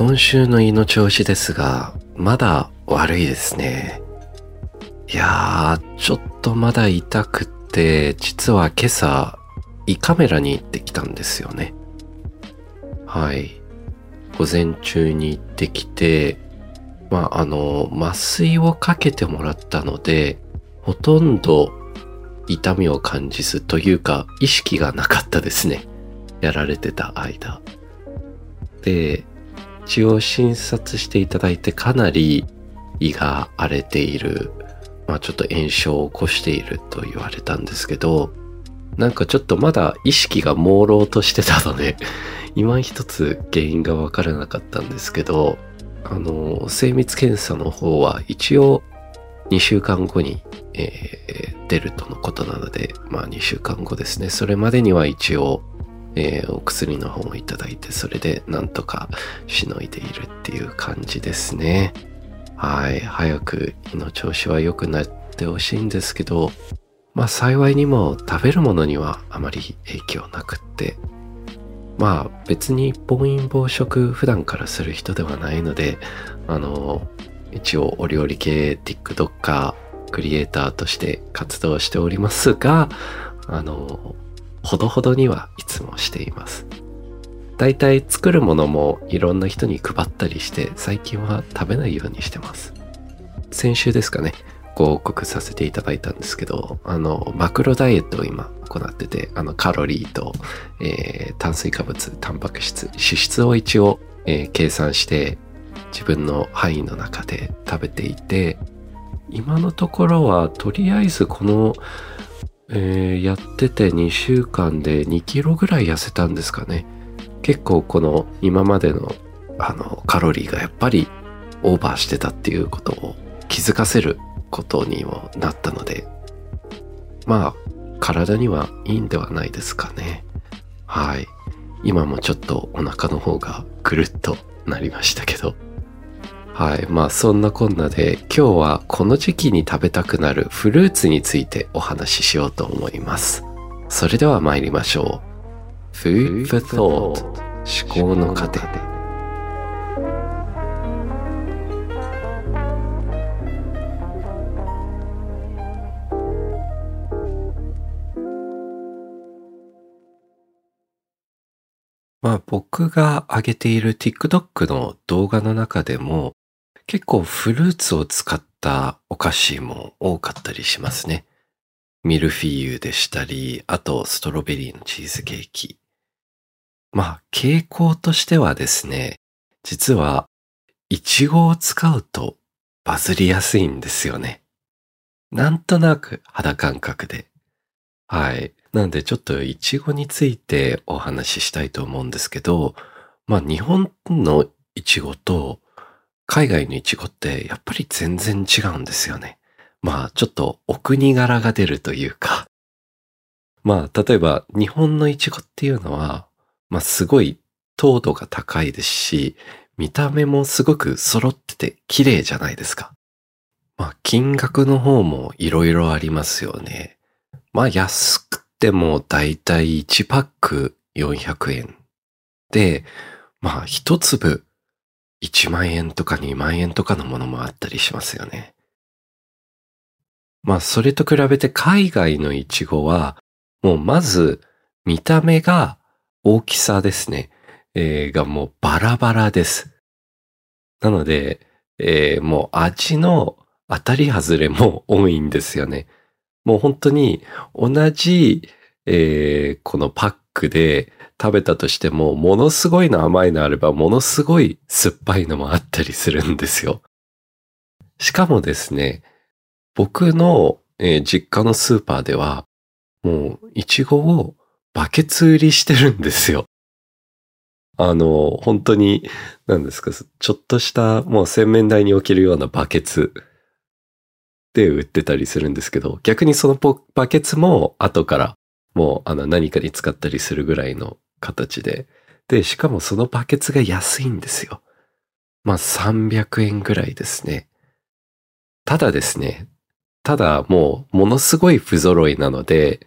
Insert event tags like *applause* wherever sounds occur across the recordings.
今週の胃の調子ですが、まだ悪いですね。いやー、ちょっとまだ痛くって、実は今朝、胃カメラに行ってきたんですよね。はい。午前中に行ってきて、まあ、あの、麻酔をかけてもらったので、ほとんど痛みを感じずというか、意識がなかったですね。やられてた間。で、一応診察していただいてかなり胃が荒れている、まあちょっと炎症を起こしていると言われたんですけど、なんかちょっとまだ意識が朦朧としてたので、*laughs* 今一つ原因がわからなかったんですけど、あの、精密検査の方は一応2週間後に、えー、出るとのことなので、まあ2週間後ですね。それまでには一応えー、お薬の方をいただいて、それでなんとかしのいでいるっていう感じですね。はい。早く胃の調子は良くなってほしいんですけど、まあ幸いにも食べるものにはあまり影響なくって、まあ別に暴飲暴食普段からする人ではないので、あの、一応お料理系 TikToker クリエイターとして活動しておりますが、あの、ほどほどにはいつもしています。だいたい作るものもいろんな人に配ったりして最近は食べないようにしてます。先週ですかね、ご報告させていただいたんですけど、あの、マクロダイエットを今行ってて、あの、カロリーと、えー、炭水化物、タンパク質、脂質を一応、えー、計算して自分の範囲の中で食べていて、今のところはとりあえずこのえー、やってて2週間で2キロぐらい痩せたんですかね。結構この今までのあのカロリーがやっぱりオーバーしてたっていうことを気づかせることにもなったので、まあ体にはいいんではないですかね。はい。今もちょっとお腹の方がぐるっとなりましたけど。はい。まあそんなこんなで今日はこの時期に食べたくなるフルーツについてお話ししようと思います。それでは参りましょう。Food for Thought 思考の糧まあ僕が上げている TikTok の動画の中でも結構フルーツを使ったお菓子も多かったりしますね。ミルフィーユでしたり、あとストロベリーのチーズケーキ。まあ、傾向としてはですね、実は、イチゴを使うとバズりやすいんですよね。なんとなく肌感覚で。はい。なんでちょっとイチゴについてお話ししたいと思うんですけど、まあ日本のイチゴと海外のイチゴってやっぱり全然違うんですよね。まあちょっとお国柄が出るというか。まあ例えば日本のイチゴっていうのは、まあすごい糖度が高いですし、見た目もすごく揃ってて綺麗じゃないですか。まあ金額の方もいろいろありますよね。まあ安くてもだいたい1パック400円。で、まあ一粒1万円とか2万円とかのものもあったりしますよね。まあ、それと比べて海外のイチゴは、もうまず見た目が大きさですね。えー、がもうバラバラです。なので、えー、もう味の当たり外れも多いんですよね。もう本当に同じ、えー、このパックで食べたとしても、ものすごいの甘いのあれば、ものすごい酸っぱいのもあったりするんですよ。しかもですね、僕の、えー実家のスーパーでは、もう、いちごをバケツ売りしてるんですよ。あの、本当に、何ですか、ちょっとした、もう洗面台に置けるようなバケツで売ってたりするんですけど、逆にそのバケツも後からもうあの何かに使ったりするぐらいの形で、で、しかもそのバケツが安いんですよ。まあ300円ぐらいですね。ただですね、ただもうものすごい不揃いなので、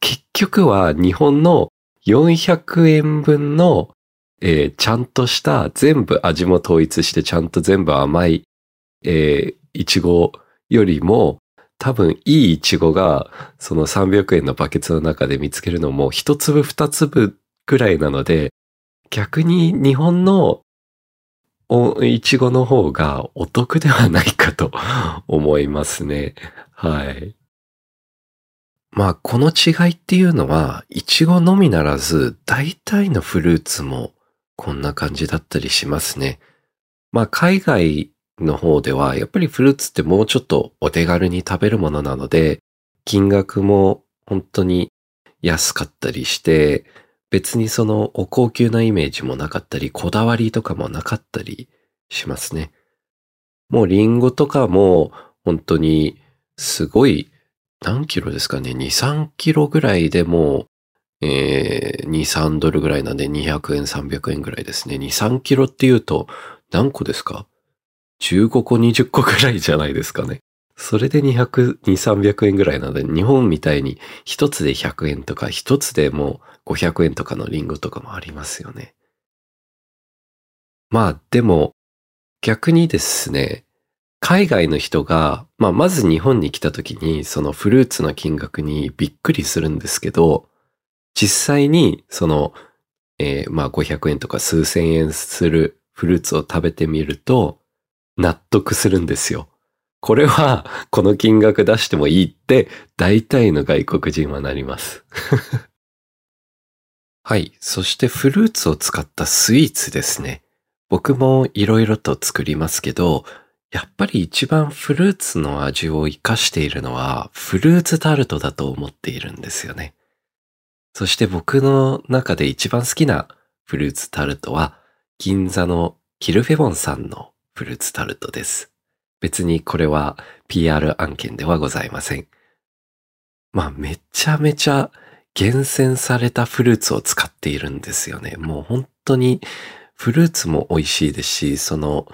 結局は日本の400円分の、えーちゃんとした全部味も統一してちゃんと全部甘い、えーいちごよりも多分いいいちごがその300円のバケツの中で見つけるのも一粒二粒くらいなので逆に日本のおいちごの方がお得ではないかと *laughs* 思いますね。はい。まあ、この違いっていうのは、いちごのみならず、大体のフルーツもこんな感じだったりしますね。まあ、海外の方では、やっぱりフルーツってもうちょっとお手軽に食べるものなので、金額も本当に安かったりして、別にそのお高級なイメージもなかったり、こだわりとかもなかったりしますね。もうリンゴとかも本当にすごい何キロですかね ?2、3キロぐらいでもう、えー、2、3ドルぐらいなんで200円、300円ぐらいですね。2、3キロっていうと何個ですか？?15 個、20個ぐらいじゃないですかね。それで200、2、300円ぐらいなので、日本みたいに一つで100円とか、一つでもう500円とかのリンゴとかもありますよね。まあ、でも、逆にですね、海外の人が、まあ、まず日本に来た時に、そのフルーツの金額にびっくりするんですけど、実際に、その、えーまあ、500円とか数千円するフルーツを食べてみると、納得するんですよ。これは、この金額出してもいいって、大体の外国人はなります。*laughs* はい。そしてフルーツを使ったスイーツですね。僕もいろいろと作りますけど、やっぱり一番フルーツの味を活かしているのはフルーツタルトだと思っているんですよね。そして僕の中で一番好きなフルーツタルトは銀座のキルフェボンさんのフルーツタルトです。別にこれは PR 案件ではございません。まあめちゃめちゃ厳選されたフルーツを使っているんですよね。もう本当にフルーツも美味しいですし、その、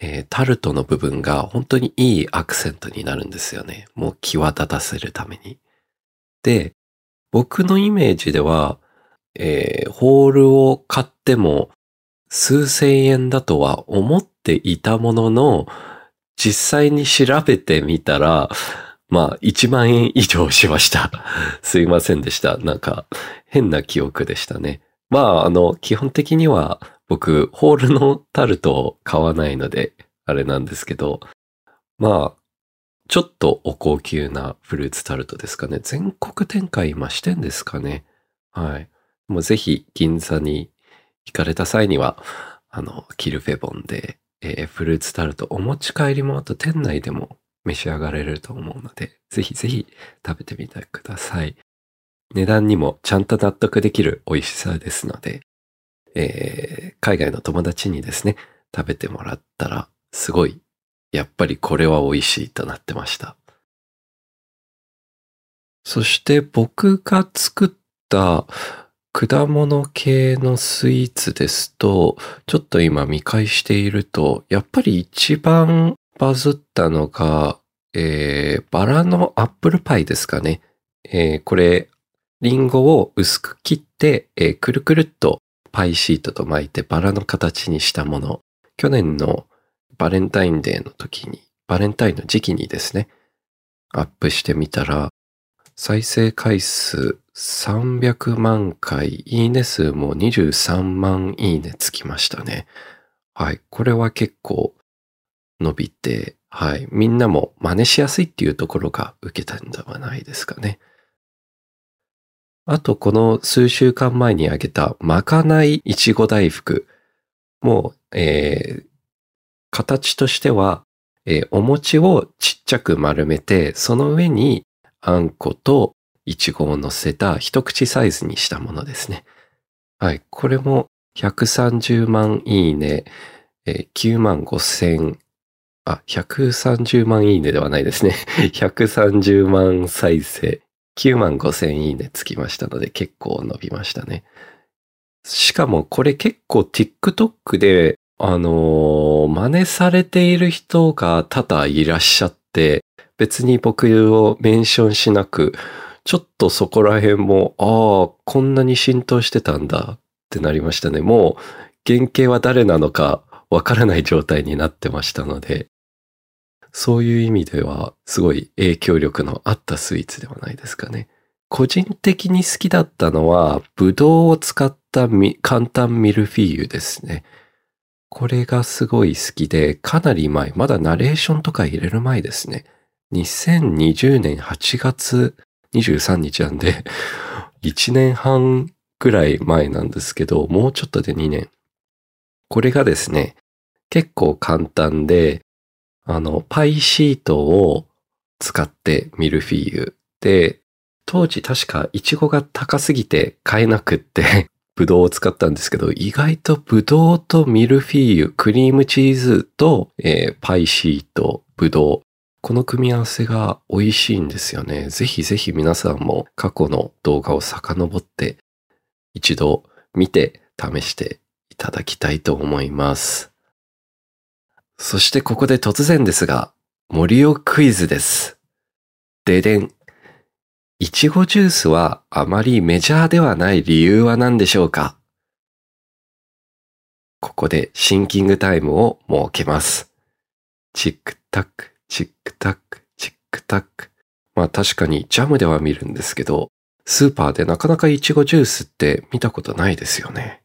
えータルトの部分が本当にいいアクセントになるんですよね。もう際立たせるために。で、僕のイメージでは、えーホールを買っても数千円だとは思っていたものの、実際に調べてみたら、まあ、1万円以上しました。*laughs* すいませんでした。なんか、変な記憶でしたね。まあ、あの、基本的には僕、ホールのタルトを買わないので、あれなんですけど、まあ、ちょっとお高級なフルーツタルトですかね。全国展開今してんですかね。はい。もうぜひ銀座に行かれた際には、あの、キルフェボンで、えーフルーツタルトお持ち帰りもあと店内でも召し上がれると思うので、ぜひぜひ食べてみてください。値段にもちゃんと納得できる美味しさですので、えー海外の友達にですね、食べてもらったら、すごい、やっぱりこれは美味しいとなってました。そして僕が作った果物系のスイーツですと、ちょっと今見返していると、やっぱり一番バズったのが、えー、バラのアップルパイですかね。えーこれ、リンゴを薄く切って、えーくるくるっとパイシートと巻いてバラの形にしたもの。去年のバレンタインデーの時に、バレンタインの時期にですね、アップしてみたら、再生回数300万回、いいね数も23万いいねつきましたね。はい。これは結構伸びて、はい。みんなも真似しやすいっていうところが受けたんではないですかね。あと、この数週間前にあげたまかないいちご大福。もう、えー形としては、えーお餅をちっちゃく丸めて、その上にあんこといちごを乗せた一口サイズにしたものですね。はい。これも130万いいね、えー9万5千、あ、130万いいねではないですね。*laughs* 130万再生、9万5千いいねつきましたので結構伸びましたね。しかもこれ結構 TikTok で、あのー真似されている人が多々いらっしゃって、別に僕をメンションしなく、ちょっとそこら辺も、ああ、こんなに浸透してたんだってなりましたね。もう原型は誰なのかわからない状態になってましたので、そういう意味ではすごい影響力のあったスイーツではないですかね。個人的に好きだったのは、ブドウを使った簡単ミルフィーユですね。これがすごい好きで、かなり前、まだナレーションとか入れる前ですね。2020年8月23日なんで、1年半くらい前なんですけど、もうちょっとで2年。これがですね、結構簡単で、あの、パイシートを使ってミルフィーユで、当時確かイチゴが高すぎて買えなくって、ブドウを使ったんですけど、意外とブドウとミルフィーユ、クリームチーズと、えーパイシート、ブドウ。この組み合わせが美味しいんですよね。ぜひぜひ皆さんも過去の動画を遡って一度見て試していただきたいと思います。そしてここで突然ですが、森尾クイズです。ででん。いちごジュースはあまりメジャーではない理由は何でしょうか？ここでシンキングタイムを設けます。チックタック、チックタック、チックタック。まあ確かにジャムでは見るんですけど、スーパーでなかなかいちごジュースって見たことないですよね。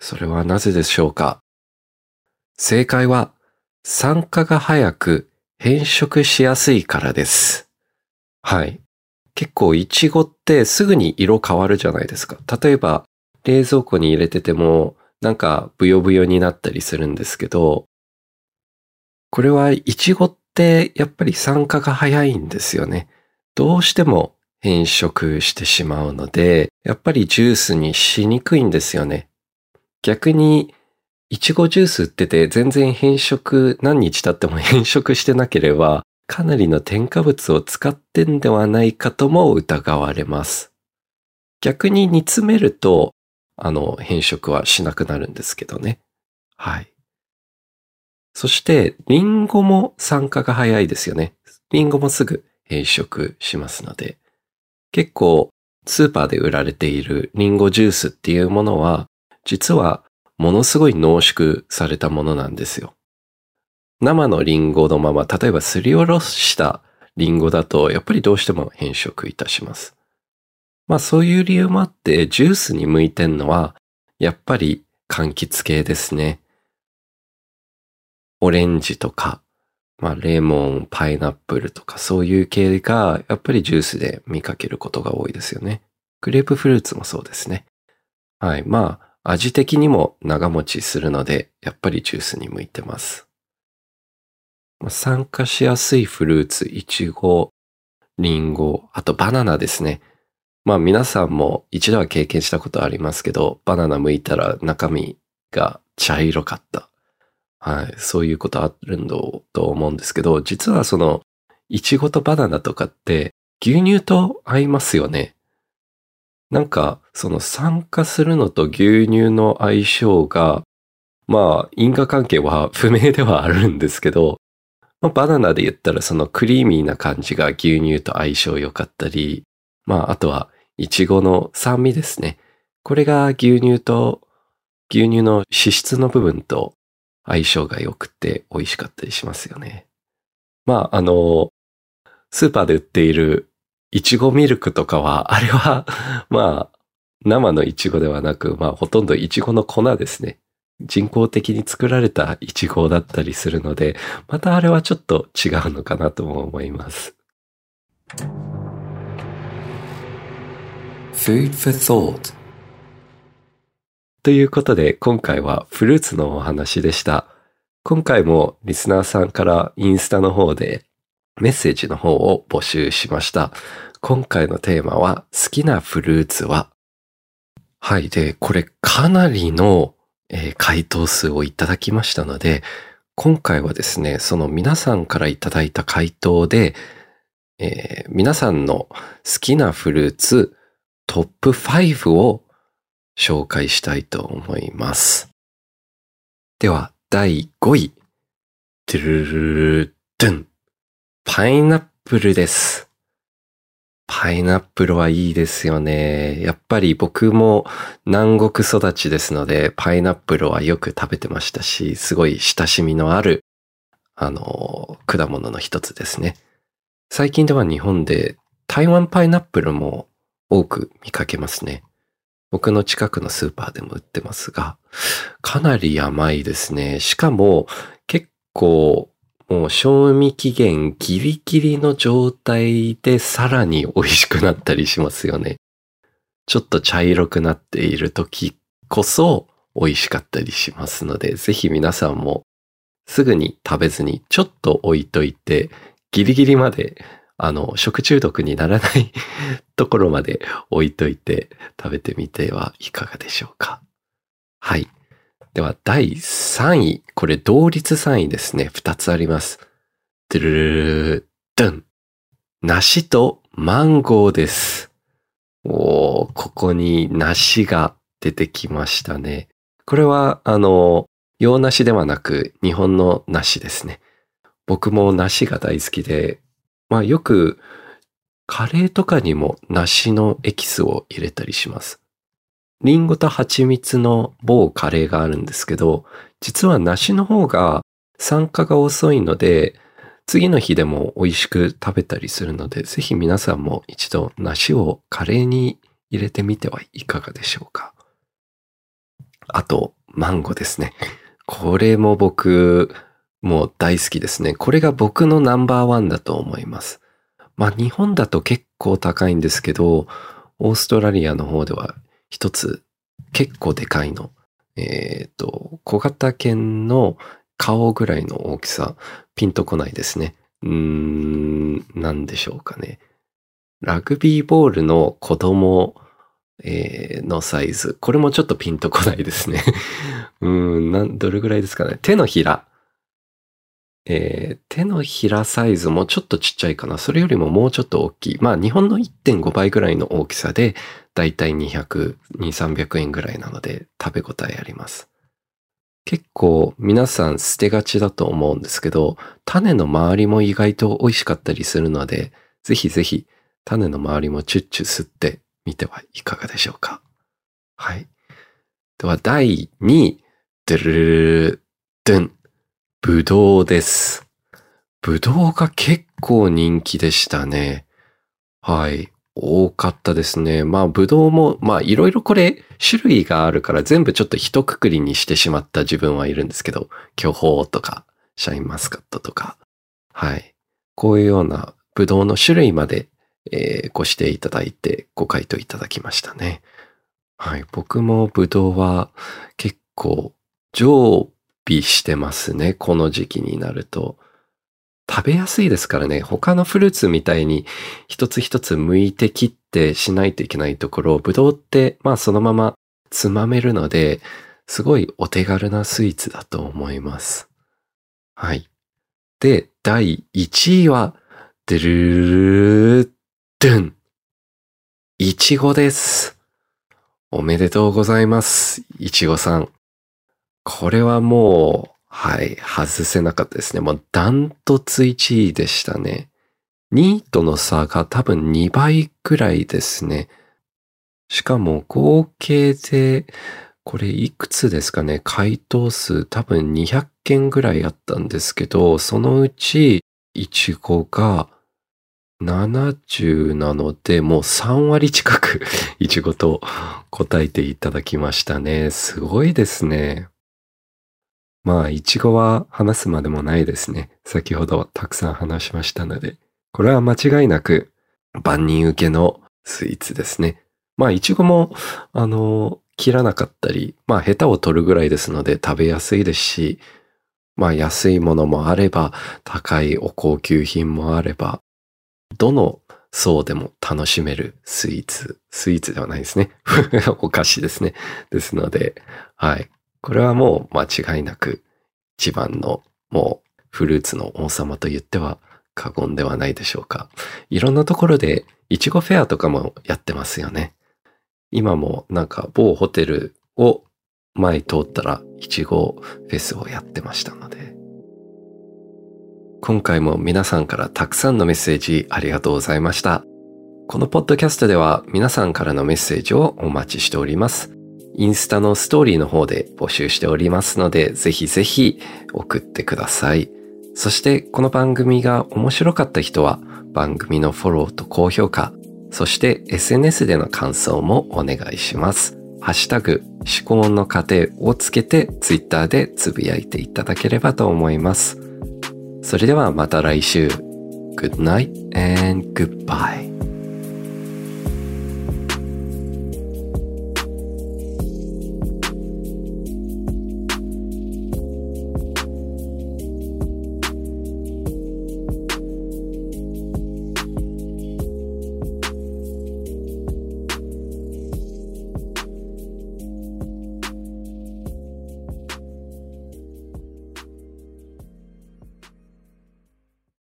それはなぜでしょうか？正解は、酸化が早く変色しやすいからです。はい。結構イチゴってすぐに色変わるじゃないですか。例えば冷蔵庫に入れててもなんかブヨブヨになったりするんですけど、これはイチゴっってやっぱり酸化が早いんですよね。どうしても変色してしまうので、やっぱりジュースにしにくいんですよね。逆にいちごジュース売ってて全然変色、何日経っても *laughs* 変色してなければ、かなりの添加物を使ってんではないかとも疑われます。逆に煮詰めると、あの、変色はしなくなるんですけどね。はい。そして、リンゴも酸化が早いですよね。リンゴもすぐ変色しますので。結構、スーパーで売られているリンゴジュースっていうものは、実はものすごい濃縮されたものなんですよ。生のリンゴのまま、例えばすりおろしたリンゴだと、やっぱりどうしても変色いたします。まあそういう理由もあって、ジュースに向いてんのは、やっぱり柑橘系ですね。オレンジとか、まあレモン、パイナップルとかそういう系が、やっぱりジュースで見かけることが多いですよね。グレープフルーツもそうですね。はい。まあ、味的にも長持ちするので、やっぱりジュースに向いてます。ま酸化しやすいフルーツ、イチゴ、リンゴ、あとバナナですね。まあ皆さんも一度は経験したことありますけど、バナナ剥いたら中身が茶色かった。はい。そういうことあるんだと思うんですけど、実はその、イチゴとバナナとかって牛乳と合いますよね。なんか、その酸化するのと牛乳の相性が、まあ、因果関係は不明ではあるんですけど、まあ、バナナで言ったらそのクリーミーな感じが牛乳と相性良かったり、まあ、あとは、イチゴの酸味ですね。これが牛乳と、牛乳の脂質の部分と相性が良くて美味しかったりしますよね。まあ、あの、スーパーで売っているいちごミルクとかは、あれは、*laughs* まあ、生のいちごではなく、まあ、ほとんどいちごの粉ですね。人工的に作られたいちごだったりするので、またあれはちょっと違うのかなとも思います。Food for thought ということで、今回はフルーツのお話でした。今回もリスナーさんからインスタの方でメッセージの方を募集しました。今回のテーマは好きなフルーツは？はい。で、これかなりの、えー、回答数をいただきましたので、今回はですね、その皆さんからいただいた回答で、えー、皆さんの好きなフルーツトップ5を紹介したいと思います。では、第5位。ドゥルルルドゥン。パイナップルです。パイナップルはいいですよね。やっぱり僕も南国育ちですので、パイナップルはよく食べてましたし、すごい親しみのある、あの、果物の一つですね。最近では日本で台湾パイナップルも多く見かけますね。僕の近くのスーパーでも売ってますが、かなり甘いですね。しかも結構もう賞味期限ギリギリの状態でさらに美味しくなったりしますよね。ちょっと茶色くなっている時こそ美味しかったりしますので、ぜひ皆さんもすぐに食べずにちょっと置いといて、ギリギリまであの、食中毒にならないところまで置いといて食べてみてはいかがでしょうか。はい。では、第3位。これ、同率3位ですね。2つあります。ドゥルルルドン。梨とマンゴーです。おー、ここに梨が出てきましたね。これは、あの、洋梨ではなく、日本の梨ですね。僕も梨が大好きで、まあよく、カレーとかにも梨のエキスを入れたりします。リンゴと蜂蜜の某カレーがあるんですけど、実は梨の方が酸化が遅いので、次の日でも美味しく食べたりするので、ぜひ皆さんも一度梨をカレーに入れてみてはいかがでしょうか。あと、マンゴーですね。これも僕、もう大好きですね。これが僕のナンバーワンだと思います。まあ日本だと結構高いんですけど、オーストラリアの方では一つ結構でかいの。えっ、ー、と、小型犬の顔ぐらいの大きさ、ピンとこないですね。うーん、なんでしょうかね。ラグビーボールの子供、えー、のサイズ。これもちょっとピンとこないですね。*laughs* うー、ん、どれぐらいですかね。手のひら。えー、手のひらサイズもちょっとちっちゃいかな。それよりももうちょっと大きい。まあ日本の1.5倍ぐらいの大きさで、だいたい200、2、300円ぐらいなので食べ応えあります。結構皆さん捨てがちだと思うんですけど、種の周りも意外と美味しかったりするので、ぜひぜひ種の周りもチュッチュ吸ってみてはいかがでしょうか。はい。では第2位、ドゥルルルドゥン。ぶどうです。ぶどうが結構人気でしたね。はい。多かったですね。まあ、ぶどうも、まあ、いろいろこれ、種類があるから全部ちょっと一括りにしてしまった自分はいるんですけど、巨峰とか、シャインマスカットとか、はい。こういうようなぶどうの種類まで、えー、ご指定いただいてご回答いただきましたね。はい。僕もぶどうは結構常備してますね。この時期になると。食べやすいですからね。他のフルーツみたいに一つ一つ剥いて切ってしないといけないところを、ぶどうってまあそのままつまめるので、すごいお手軽なスイーツだと思います。はい。で、第1位は、ドゥルルドゥン。いちごです。おめでとうございます。いちごさん。これはもう、はい、外せなかったですね。もうダントツ1位でしたね。2位との差が多分2倍くらいですね。しかも合計で、これいくつですかね回答数多分200件ぐらいあったんですけど、そのうち、いちごが70なので、もう3割近く *laughs* いちごと答えていただきましたね。すごいですね。まあ、いちごは話すまでもないですね。先ほどたくさん話しましたので。これは間違いなく万人受けのスイーツですね。まあ、いちごも、あの、切らなかったり、まあ、ヘタを取るぐらいですので食べやすいですし、まあ安いものもあれば、高いお高級品もあれば、どの層でも楽しめるスイーツ。スイーツではないですね。*laughs* お菓子ですね。ですので、はい。これはもう間違いなく一番のもうフルーツの王様と言っては過言ではないでしょうか。いろんなところでいちごフェアとかもやってますよね。今もなんか某ホテルを前通ったらいちごフェスをやってましたので。今回も皆さんからたくさんのメッセージありがとうございました。このポッドキャストでは皆さんからのメッセージをお待ちしております。インスタのストーリーの方で募集しておりますので、ぜひぜひ送ってください。そしてこの番組が面白かった人は番組のフォローと高評価、そして SNS での感想もお願いします。ハッシュタグ、思考の過程をつけて Twitter でつぶやいていただければと思います。それではまた来週。Good night and goodbye.